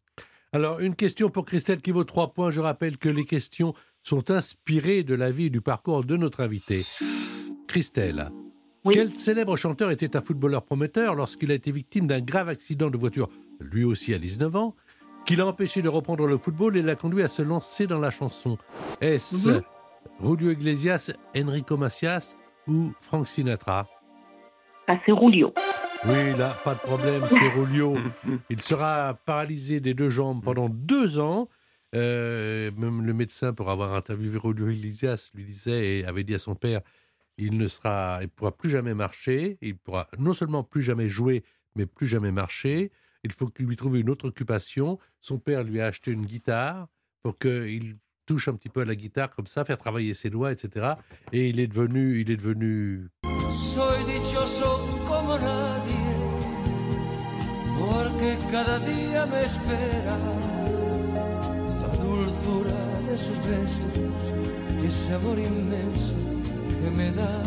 Alors, une question pour Christelle qui vaut trois points. Je rappelle que les questions sont inspirées de la vie et du parcours de notre invité. Christelle, Oui. quel célèbre chanteur était un footballeur prometteur lorsqu'il a été victime d'un grave accident de voiture, lui aussi à 19 ans, qui l'a empêché de reprendre le football et l'a conduit à se lancer dans la chanson Est-ce. Julio Iglesias, Enrico Macias ou Frank Sinatra? Ah, c'est Rulio. Oui, là, pas de problème, c'est Julio. Il sera paralysé des deux jambes pendant deux ans. Euh, même le médecin, pour avoir interviewé Julio Iglesias, lui disait et avait dit à son père il ne sera, il pourra plus jamais marcher. Il pourra non seulement plus jamais jouer, mais plus jamais marcher. Il faut qu'il lui trouve une autre occupation. Son père lui a acheté une guitare pour qu'il touche un petit peu à la guitare comme ça, faire travailler ses doigts, etc. Et il est devenu, il est devenu Soy dichoso como nadie, porque cada día me espera la dulzura de sus besos que me da.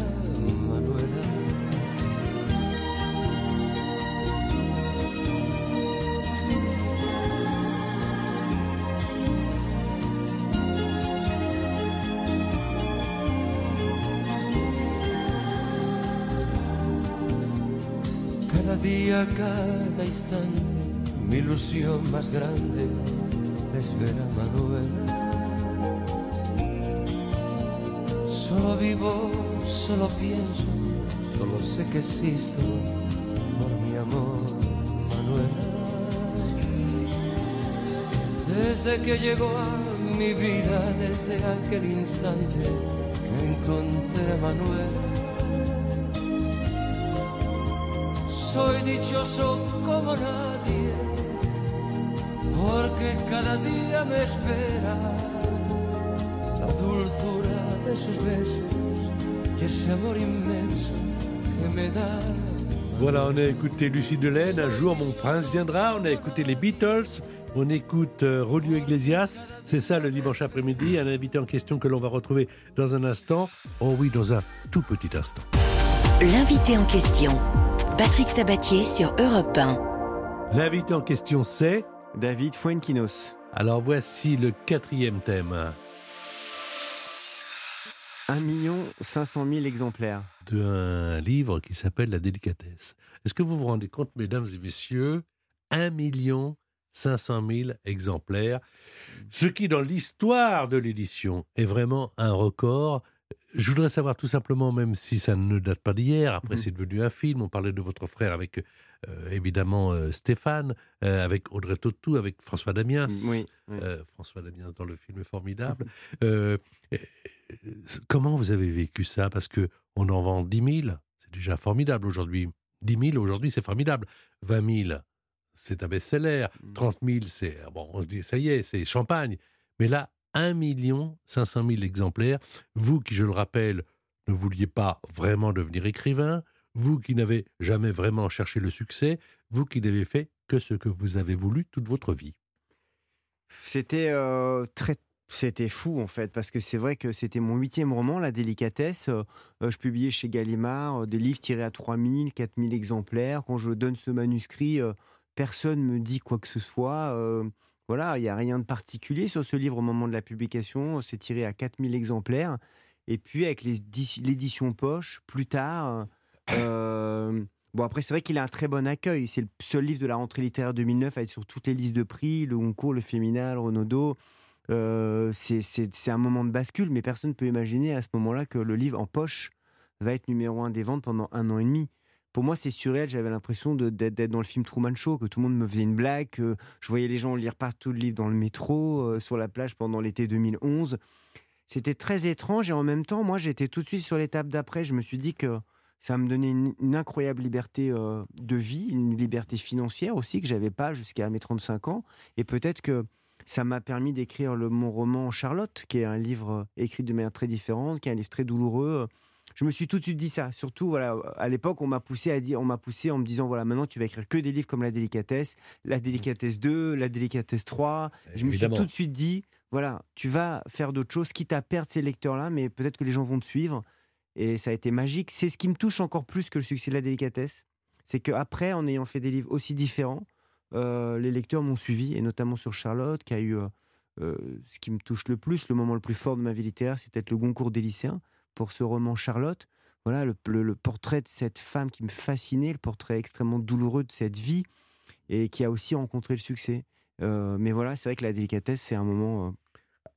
Día, cada instante, mi ilusión más grande es ver a Manuela. Solo vivo, solo pienso, solo sé que existo por mi amor, Manuela. Desde que llegó a mi vida, desde aquel instante que encontré a Manuela. Soy dichoso como nadie, porque cada día me espera la dulzura de sus besos y ese amor inmenso que me da. Voilà, on a écouté Lucie Delaine, Un jour mon prince viendra, on a écouté les Beatles, on écoute euh, Rolio Iglesias, c'est ça le dimanche après-midi, un invité en question que l'on va retrouver dans un instant, oh oui, dans un tout petit instant. L'invité en question. Patrick Sabatier sur Europe 1. L'invité en question c'est, David Fuenquinos. alors voici le quatrième thème 1 500 000 exemplaires. d'un livre qui s'appelle La délicatesse. Est-ce que vous vous rendez compte, mesdames et messieurs, 1 million 500 000 exemplaires, ce qui dans l'histoire de l'édition est vraiment un record. Je voudrais savoir tout simplement, même si ça ne date pas d'hier, après Mhm. c'est devenu un film, on parlait de votre frère avec euh, évidemment euh, Stéphane, euh, avec Audrey Tautou, avec François Damiens. Oui. oui. François Damiens dans le film est formidable. Comment vous avez vécu ça? Parce que on en vend 10 000, c'est déjà formidable aujourd'hui. 10 000 aujourd'hui, c'est formidable. 20 000, c'est un best-seller. Mm. 30 000, c'est bon, on se dit ça y est, c'est champagne. Mais là, 1 million 500 000 exemplaires. Vous qui, je le rappelle, ne vouliez pas vraiment devenir écrivain, vous qui n'avez jamais vraiment cherché le succès, vous qui n'avez fait que ce que vous avez voulu toute votre vie. C'était euh, très. C'était fou en fait, parce que c'est vrai que c'était mon huitième roman, La délicatesse. Euh, euh, je publiais chez Gallimard des livres tirés à 3000, 4000 exemplaires. Quand je donne ce manuscrit, personne me dit quoi que ce soit. Voilà, il n'y a rien de particulier sur ce livre au moment de la publication. C'est tiré à 4000 exemplaires. Et puis avec l'édition poche, plus tard. euh, bon, après, c'est vrai qu'il a un très bon accueil. C'est le seul livre de la rentrée littéraire 2009 à être sur toutes les listes de prix, le Goncourt, le Féminal, Renaudot. Euh, c'est un moment de bascule, mais personne ne peut imaginer à ce moment-là que le livre en poche va être numéro un des ventes pendant un an et demi. Pour moi, c'est surréel. J'avais l'impression d'être dans le film Truman Show, que tout le monde me faisait une blague, que je voyais les gens lire partout le livre dans le métro, euh, sur la plage pendant l'été 2011. C'était très étrange et en même temps, moi, j'étais tout de suite sur l'étape d'après. Je me suis dit que ça me donnait une, incroyable liberté euh, de vie, une liberté financière aussi que j'avais pas jusqu'à mes 35 ans. Et peut-être que ça m'a permis d'écrire mon roman Charlotte, qui est un livre euh, écrit de manière très différente, qui est un livre très douloureux. Je me suis tout de suite dit ça. Surtout, voilà, à l'époque, on m'a poussé à dire, on m'a poussé en me disant, voilà, maintenant tu vas écrire que des livres comme La Délicatesse, La Délicatesse 2, La Délicatesse 3. Je me suis tout de suite dit, voilà, tu vas faire d'autres choses, quitte à perdre ces lecteurs-là, mais peut-être que les gens vont te suivre. Et ça a été magique. C'est ce qui me touche encore plus que le succès de la délicatesse. C'est qu'après, en ayant fait des livres aussi différents, euh, les lecteurs m'ont suivi, et notamment sur Charlotte, qui a eu euh, euh, ce qui me touche le plus, le moment le plus fort de ma vie littéraire, c'est peut-être le Goncourt des lycéens pour ce roman Charlotte. Voilà, le, le- le portrait de cette femme qui me fascinait, le portrait extrêmement douloureux de cette vie, et qui a aussi rencontré le succès. Euh, mais voilà, c'est vrai que la délicatesse, c'est un moment. euh,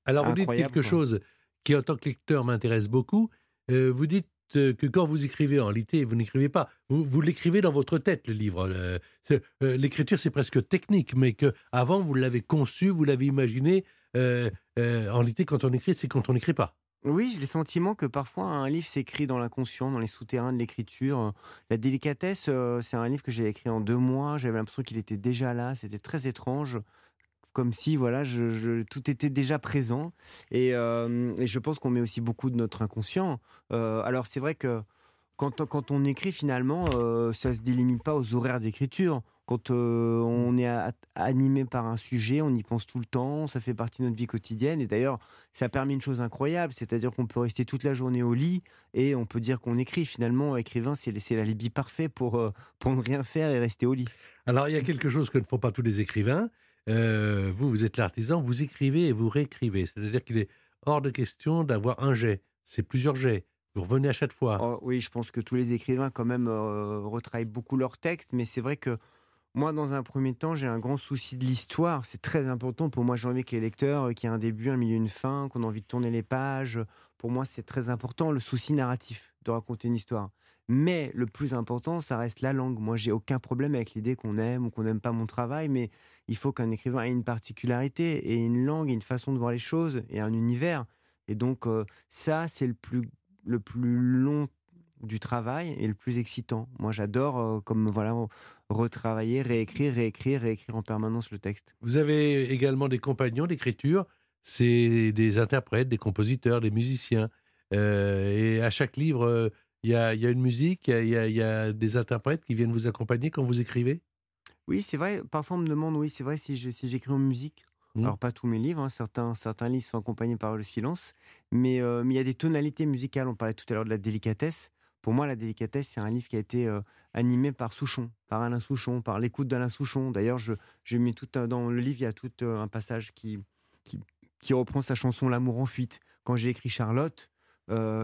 Alors vous dites quelque quoi. chose qui, en tant que lecteur, m'intéresse beaucoup. Euh, vous dites que quand vous écrivez en réalité, vous n'écrivez pas. Vous, vous l'écrivez dans votre tête, le livre. L'écriture, c'est presque technique, mais que avant vous l'avez conçu, vous l'avez imaginé. En réalité, quand on écrit, c'est quand on n'écrit pas. Oui, j'ai le sentiment que parfois un livre s'écrit dans l'inconscient, dans les souterrains de l'écriture. La délicatesse, euh, c'est un livre que j'ai écrit en deux mois. J'avais l'impression qu'il était déjà là. C'était très étrange. comme si voilà, tout était déjà présent. Et, euh, et je pense qu'on met aussi beaucoup de notre inconscient. Euh, alors c'est vrai que quand, on- quand on écrit finalement, euh, ça se délimite pas aux horaires d'écriture. Quand euh, on est a- animé par un sujet, on y pense tout le temps, ça fait partie de notre vie quotidienne. Et d'ailleurs, ça a permis une chose incroyable, c'est-à-dire qu'on peut rester toute la journée au lit et on peut dire qu'on écrit. Finalement, écrivain, c'est c'est l'alibi parfait pour, euh, pour ne rien faire et rester au lit. Alors, il y a quelque chose que ne font pas tous les écrivains. Euh, vous, vous êtes l'artisan, vous écrivez et vous réécrivez. C'est-à-dire qu'il est hors de question d'avoir un jet. C'est plusieurs jets. Vous revenez à chaque fois. Oh, oui, je pense que tous les écrivains, quand même, euh, retravaillent beaucoup leurs textes, mais c'est vrai que moi, dans un premier temps, j'ai un grand souci de l'histoire. C'est très important pour moi. J'ai envie que les lecteurs, euh, qu'il y ait un début, un milieu, une fin, qu'on a envie de tourner les pages. Pour moi, c'est très important, le souci narratif de raconter une histoire. Mais le plus important, ça reste la langue. Moi, j'ai aucun problème avec l'idée qu'on aime ou qu'on n'aime pas mon travail, mais il faut qu'un écrivain ait une particularité et une langue et une façon de voir les choses et un univers. Et donc, euh, ça, c'est le plus, le plus long du travail et le plus excitant. Moi, j'adore, euh, comme voilà, retravailler, réécrire, réécrire, réécrire en permanence le texte. Vous avez également des compagnons d'écriture. C'est des interprètes, des compositeurs, des musiciens. Euh, et à chaque livre, euh, il y, a, il y a une musique, il y a- y, y des interprètes qui viennent vous accompagner quand vous écrivez? Oui, c'est vrai. Parfois, on me demande, oui, c'est vrai, si j'écris en musique. Mhm. Alors, pas tous mes livres, hein, certains, certains livres sont accompagnés par le silence, mais euh, mais il y a des tonalités musicales. On parlait tout à l'heure de la délicatesse. Pour moi, la délicatesse, c'est un livre qui a été animé par Souchon, par Alain Souchon, par l'écoute d'Alain Souchon. D'ailleurs, j'ai mis tout dans le livre, il y a tout un passage qui, qui, reprend sa chanson L'amour en fuite. Quand j'ai écrit Charlotte,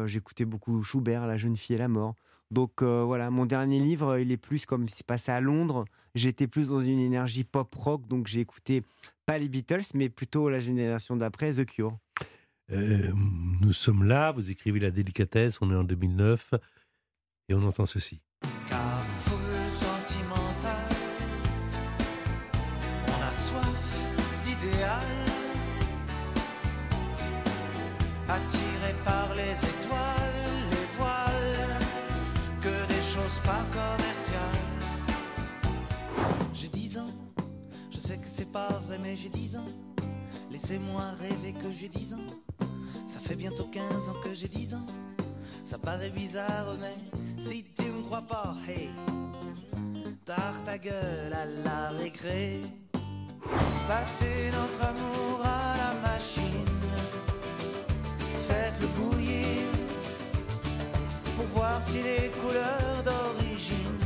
j'écoutais beaucoup Schubert, La jeune fille et la mort. Donc voilà, mon dernier livre, il est plus comme s'il passait à Londres. J'étais plus dans une énergie pop rock, donc j'ai écouté pas les Beatles, mais plutôt la génération d'après, The Cure. Euh, nous sommes là, vous écrivez La délicatesse, on est en 2009, et on entend ceci. Car foule sentimentale, on a soif d'idéal, attiré par les étoiles, les voiles, que des choses pas commerciales. J'ai 10 ans, je sais que c'est pas vrai, mais j'ai 10 ans. Laissez-moi rêver que j'ai 10 ans. Ça fait bientôt 15 ans que j'ai 10 ans. Ça paraît bizarre, mais si tu me crois pas, hey, tard ta gueule à la récré. Passez notre amour à la machine. Faites-le bouillir pour voir si les couleurs d'origine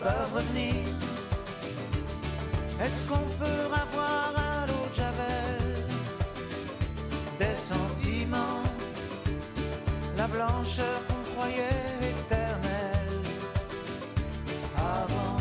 peuvent revenir. Est-ce qu'on peut avoir à l'eau de Javel des sentiments? la blancheur avant.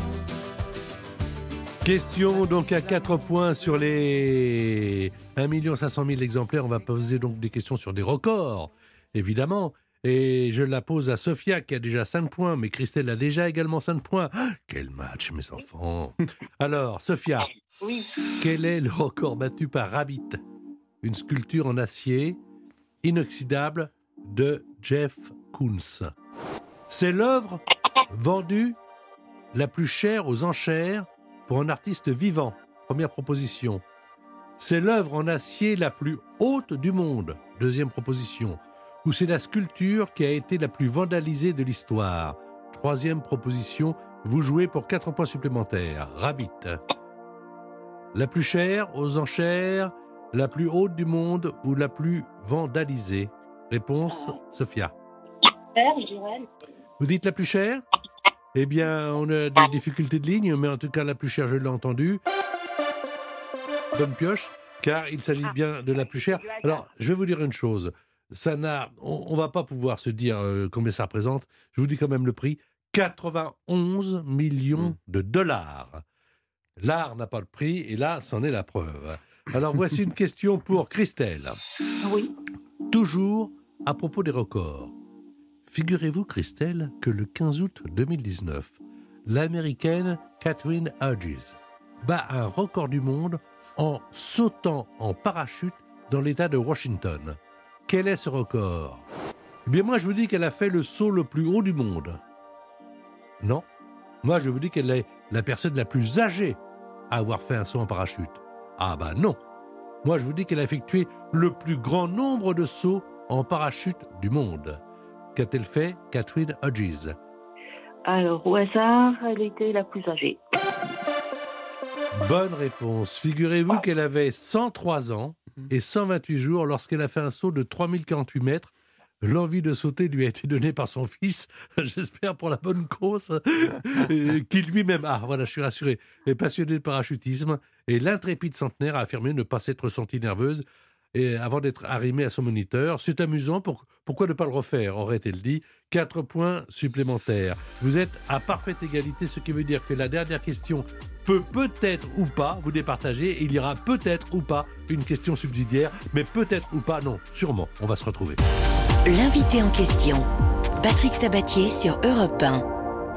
Question donc à 4 points sur les 1 500 000 exemplaires. On va poser donc des questions sur des records, évidemment. Et je la pose à Sophia qui a déjà 5 points, mais Christelle a déjà également 5 points. Ah, quel match, mes enfants Alors, Sophia, Oui. quel est le record battu par Rabbit Une sculpture en acier inoxydable de Jeff C'est l'œuvre vendue la plus chère aux enchères pour un artiste vivant. Première proposition. C'est l'œuvre en acier la plus haute du monde. Deuxième proposition. Ou c'est la sculpture qui a été la plus vandalisée de l'histoire. Troisième proposition. Vous jouez pour 4 points supplémentaires. Rabbit. La plus chère aux enchères, la plus haute du monde ou la plus vandalisée? Réponse, Sophia. Père, je dirais. Vous dites la plus chère? Eh bien, on a des difficultés de ligne, mais en tout cas, la plus chère, je l'ai entendue. Bonne pioche, car il s'agit bien de la plus chère. Alors, je vais vous dire une chose. Ça n'a, on, on va pas pouvoir se dire euh, combien ça représente. Je vous dis quand même le prix 91 millions de dollars. L'art n'a pas de prix, et là, c'en est la preuve. Alors, voici une question pour Christelle. Oui. Toujours à propos des records. Figurez-vous, Christelle, que le 15 août 2019, l'américaine Catherine Hodges bat un record du monde en sautant en parachute dans l'État de Washington. Quel est ce record? Eh bien, moi, je vous dis qu'elle a fait le saut le plus haut du monde. Non Moi, je vous dis qu'elle est la personne la plus âgée à avoir fait un saut en parachute Ah bah non Moi, je vous dis qu'elle a effectué le plus grand nombre de sauts en parachute du monde. Qu'a-t-elle fait, Catherine Hodges? Alors, au hasard, elle était la plus âgée. Bonne réponse. Figurez-vous qu'elle avait 103 ans et 128 jours lorsqu'elle a fait un saut de 3048 mètres. L'envie de sauter lui a été donnée par son fils, j'espère pour la bonne cause, euh, qui lui-même, ah voilà, je suis rassuré, est passionné de parachutisme. Et l'intrépide centenaire a affirmé ne pas s'être sentie nerveuse et avant d'être arrimée à son moniteur. C'est amusant, pour- pourquoi ne pas le refaire aurait-elle dit. Quatre points supplémentaires. Vous êtes à parfaite égalité, ce qui veut dire que la dernière question peut peut-être ou pas vous départager. Il y aura peut-être ou pas une question subsidiaire, mais peut-être ou pas, non, sûrement, on va se retrouver. L'invité en question. Patrick Sabatier sur Europe 1.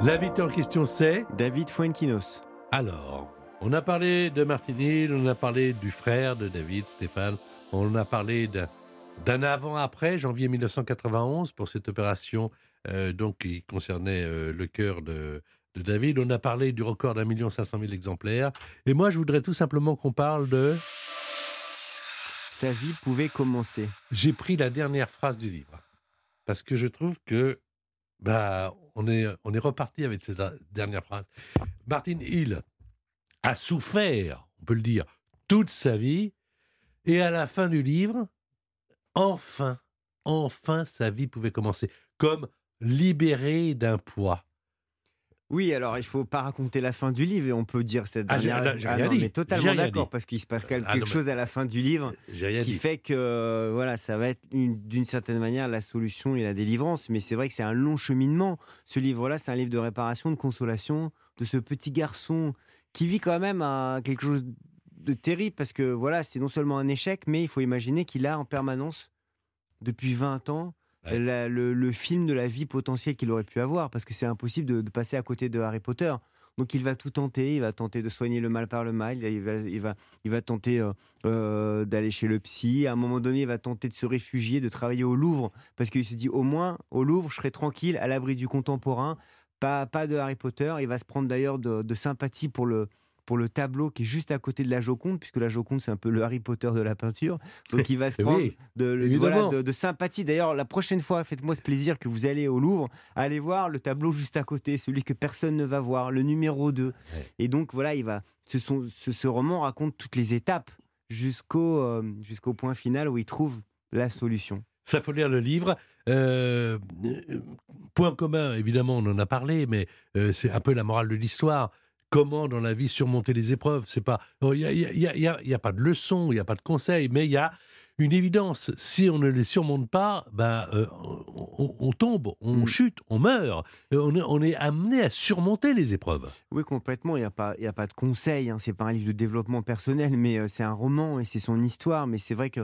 L'invité en question, c'est David Fuenquinos. Alors, on a parlé de Martin Hill, on a parlé du frère de David, Stéphane, on a parlé d'un- avant-après, janvier 1991, pour cette opération euh, donc qui concernait euh, le cœur de, de David. On a parlé du record d'un million cinq cent mille exemplaires. Et moi, je voudrais tout simplement qu'on parle de... Sa vie pouvait commencer. J'ai pris la dernière phrase du livre. Parce que je trouve que bah, on, est, on est reparti avec cette dernière phrase. Martin Hill a souffert, on peut le dire, toute sa vie. Et à la fin du livre, enfin, enfin, sa vie pouvait commencer. Comme libéré d'un poids. Oui, alors il faut pas raconter la fin du livre et on peut dire cette Ah, dernière. là, j'ai rien non, dit. mais totalement d'accord parce qu'il se passe quelque Ah, non, chose à la fin du livre qui dit. fait que euh, voilà, ça va être une- d'une certaine manière la solution et la délivrance. Mais c'est vrai que c'est un long cheminement. Ce livre-là, c'est un livre de réparation, de consolation de ce petit garçon qui vit quand même un- quelque chose de terrible parce que voilà, c'est non seulement un échec, mais il faut imaginer qu'il a en permanence depuis 20 ans. Ouais. la- le, le film de la vie potentielle qu'il aurait pu avoir, parce que c'est impossible de, de passer à côté de Harry Potter. Donc il va tout tenter, il va tenter de soigner le mal par le mal, il va, il va, il va tenter euh, euh, d'aller chez le psy, à un moment donné il va tenter de se réfugier, de travailler au Louvre, parce qu'il se dit au moins au Louvre je serai tranquille, à l'abri du contemporain, pas, pas de Harry Potter, il va se prendre d'ailleurs de, de sympathie pour le, pour le tableau qui est juste à côté de la Joconde, puisque la Joconde c'est un peu le Harry Potter de la peinture, donc il va se Oui, prendre de, le- évidemment. voilà, de, de sympathie. D'ailleurs, la prochaine fois, faites-moi ce plaisir que vous allez au Louvre, allez voir le tableau juste à côté, celui que personne ne va voir, le numéro 2. Et donc, voilà, il va, ce, sont, ce, ce roman raconte toutes les étapes jusqu'au euh, jusqu'au point final où il trouve la solution. Ça faut lire le livre. Euh, euh, point commun, évidemment, on en a parlé, mais euh, c'est un peu la morale de l'histoire. Comment dans la vie surmonter les épreuves C'est pas, il n'y a, y a- y y pas de leçon, il n'y a pas de conseil, mais il y a une évidence. Si on ne les surmonte pas, ben, euh, on, on tombe, on Mm. chute, on meurt. Euh, On est, on est amené à surmonter les épreuves. Oui, complètement. Il n'y a, pas- il y a pas de conseil. Hein. C'est pas un livre de développement personnel, mais euh, c'est un roman et c'est son histoire. Mais c'est vrai que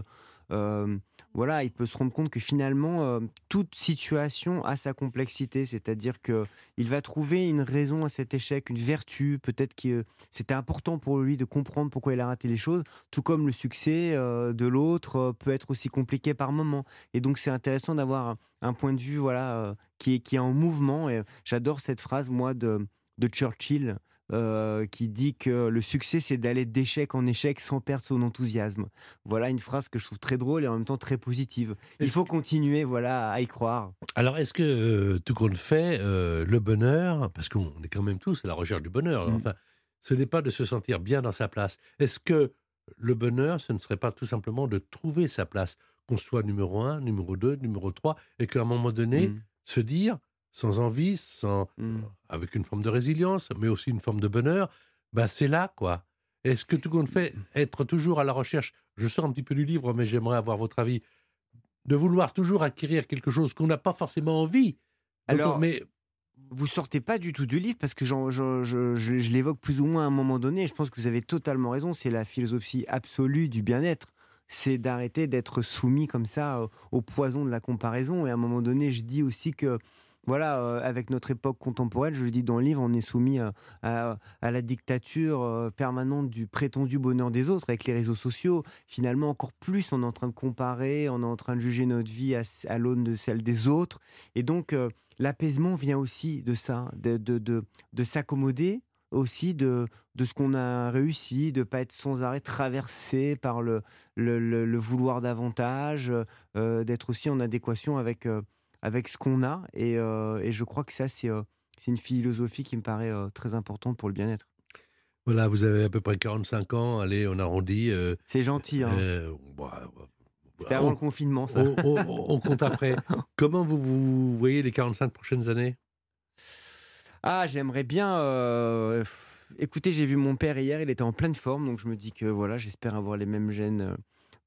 voilà, il peut se rendre compte que finalement, toute situation a sa complexité. C'est-à-dire que il va trouver une raison à cet échec, une vertu. Peut-être que c'était important pour lui de comprendre pourquoi il a raté les choses. Tout comme le succès de l'autre peut être aussi compliqué par moments. Et donc, c'est intéressant d'avoir un, point de vue voilà, qui, est, qui est en mouvement. Et j'adore cette phrase, moi, de, de Churchill. Euh, qui dit que le succès c'est d'aller d'échec en échec sans perdre son enthousiasme. Voilà une phrase que je trouve très drôle et en même temps très positive. Il faut continuer voilà à y croire. Alors, est-ce que euh, tout compte fait, euh, le bonheur, parce qu'on est quand même tous à la recherche du bonheur, Mm. enfin, ce n'est pas de se sentir bien dans sa place. Est-ce que le bonheur, ce ne serait pas tout simplement de trouver sa place, qu'on soit numéro un, numéro 2, numéro 3, et qu'à un moment donné, Mm, se dire, sans envie, sans, mm. avec une forme de résilience, mais aussi une forme de bonheur, bah c'est là, quoi. Est-ce que tout compte fait, être toujours à la recherche, je sors un petit peu du livre, mais j'aimerais avoir votre avis, de vouloir toujours acquérir quelque chose qu'on n'a pas forcément envie. Alors, on- mais Vous sortez pas du tout du livre parce que j'en- je, je- je- je l'évoque plus ou moins à un moment donné. et Je pense que vous avez totalement raison. C'est la philosophie absolue du bien-être. C'est d'arrêter d'être soumis comme ça au, au poison de la comparaison. Et à un moment donné, je dis aussi que, voilà, euh, avec notre époque contemporaine, je le dis dans le livre, on est soumis euh, à, la dictature euh, permanente du prétendu bonheur des autres avec les réseaux sociaux. Finalement, encore plus, on est en train de comparer, on est en train de juger notre vie à, l'aune de celle des autres. Et donc, l'apaisement vient aussi de ça, de, de, de, de s'accommoder aussi de, ce qu'on a réussi, de pas être sans arrêt traversé par le, vouloir davantage, d'être aussi en adéquation avec, avec ce qu'on a. Et, euh, et je crois que ça, c'est euh, une philosophie qui me paraît euh, très importante pour le bien-être. Voilà, vous avez à peu près 45 ans. Allez, on arrondit. C'est gentil. hein. bah, C'était avant on- le confinement, ça. on, on- on compte après. Comment vous, vous voyez les 45 prochaines années? Ah, j'aimerais bien. euh, écoutez, j'ai vu mon père hier, il était en pleine forme, donc je me dis que voilà, j'espère avoir les mêmes gènes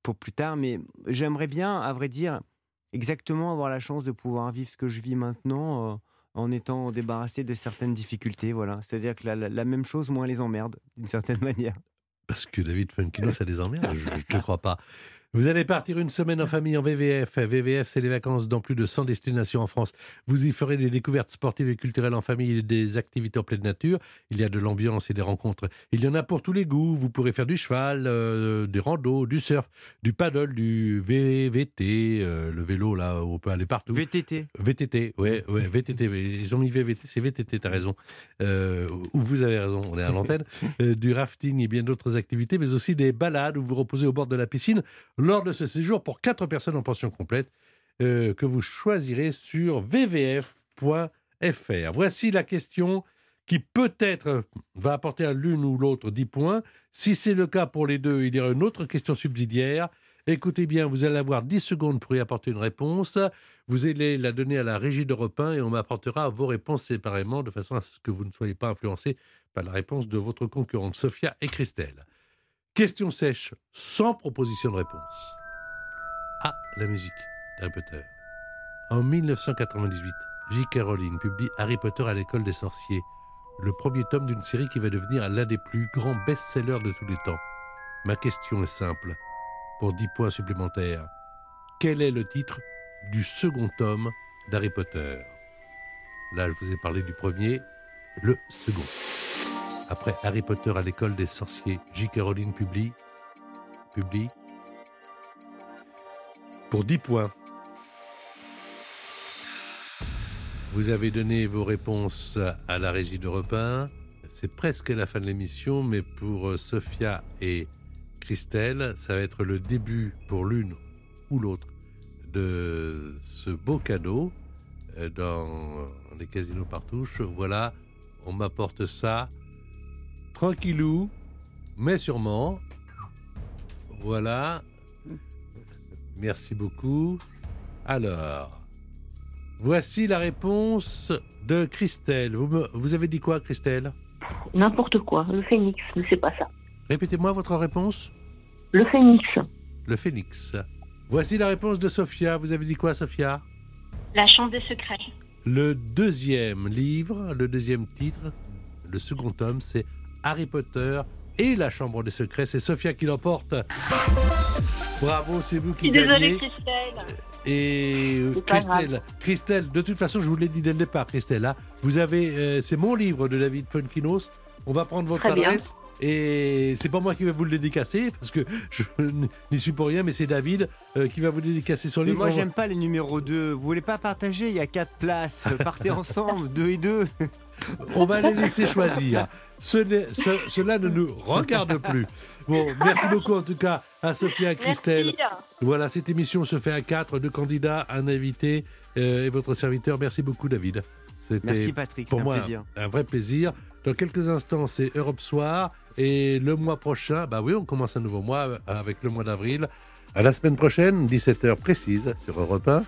pour plus tard. Mais j'aimerais bien, à vrai dire, exactement avoir la chance de pouvoir vivre ce que je vis maintenant euh, en étant débarrassé de certaines difficultés. Voilà, c'est-à-dire que la, même chose, moins les emmerde, d'une certaine manière. Parce que David Funkino, ça les emmerde, je ne te crois pas. Vous allez partir une semaine en famille en VVF. VVF, c'est les vacances dans plus de 100 destinations en France. Vous y ferez des découvertes sportives et culturelles en famille et des activités en pleine nature. Il y a de l'ambiance et des rencontres. Il y en a pour tous les goûts. Vous pourrez faire du cheval, euh, des randos, du surf, du paddle, du VVT, euh, le vélo là où on peut aller partout. VTT. VTT, ouais, ouais, VTT. Ils ont mis VVT, c'est VTT, t'as raison. Euh, ou vous avez raison, on est à l'antenne. Euh, du rafting et bien d'autres activités, mais aussi des balades où vous reposez au bord de la piscine lors de ce séjour pour quatre personnes en pension complète euh, que vous choisirez sur vvf.fr. Voici la question qui peut-être va apporter à l'une ou l'autre 10 points. Si c'est le cas pour les deux, il y aura une autre question subsidiaire. Écoutez bien, vous allez avoir 10 secondes pour y apporter une réponse. Vous allez la donner à la régie d'Europe 1 et on m'apportera vos réponses séparément de façon à ce que vous ne soyez pas influencé par la réponse de votre concurrente Sophia et Christelle. Question sèche, sans proposition de réponse. Ah, la musique d'Harry Potter. En 1998, J.K. Rowling publie Harry Potter à l'école des sorciers, le premier tome d'une série qui va devenir l'un des plus grands best-sellers de tous les temps. Ma question est simple, pour 10 points supplémentaires. Quel est le titre du second tome d'Harry Potter? Là, je vous ai parlé du premier, le second. Après Harry Potter à l'école des sorciers, J.K. Rowling publie, publie, pour 10 points. Vous avez donné vos réponses à la régie d'Europe 1. C'est presque la fin de l'émission, mais pour euh, Sophia et Christelle, ça va être le début pour l'une ou l'autre de ce beau cadeau euh, dans les casinos partouches. Voilà, on m'apporte ça tranquillou, mais sûrement. Voilà. Merci beaucoup. Alors, voici la réponse de Christelle. Vous, me- vous avez dit quoi, Christelle? N'importe quoi. Le phénix, mais c'est pas ça. Répétez-moi votre réponse. Le phénix. Le phénix. Voici la réponse de Sophia. Vous avez dit quoi, Sophia? La chambre des secrets. Le deuxième livre, le deuxième titre, le second tome, c'est Harry Potter et la Chambre des Secrets. C'est Sophia qui l'emporte. Bravo, c'est vous Je qui suis désolée, gagnez. Christelle. Et euh, Christelle, Christelle, de toute façon, je vous l'ai dit dès le départ, Christelle, hein, vous avez, euh, c'est mon livre de David Funkinos. On va prendre votre Très bien. adresse. Et c'est pas moi qui vais vous le dédicacer parce que je n'y suis pour rien, mais c'est David euh, qui va vous dédicacer son Mais livre. moi, j'aime pas les numéros 2. Vous voulez pas partager? Il y a 4 places. Partez ensemble, 2 et 2. On va les laisser choisir. Ce n'est- ce- cela ne nous regarde plus. Bon, merci beaucoup en tout cas à Sophia et Christelle. Merci. Voilà, cette émission se fait à quatre, deux candidats, un invité euh, et votre serviteur. Merci beaucoup, David. Merci Patrick, pour c'est un moi plaisir. un vrai plaisir. Dans quelques instants, c'est Europe Soir. Et le mois prochain, bah oui, on commence un nouveau mois euh, avec le mois d'avril. À la semaine prochaine, 17h précise sur Europe 1.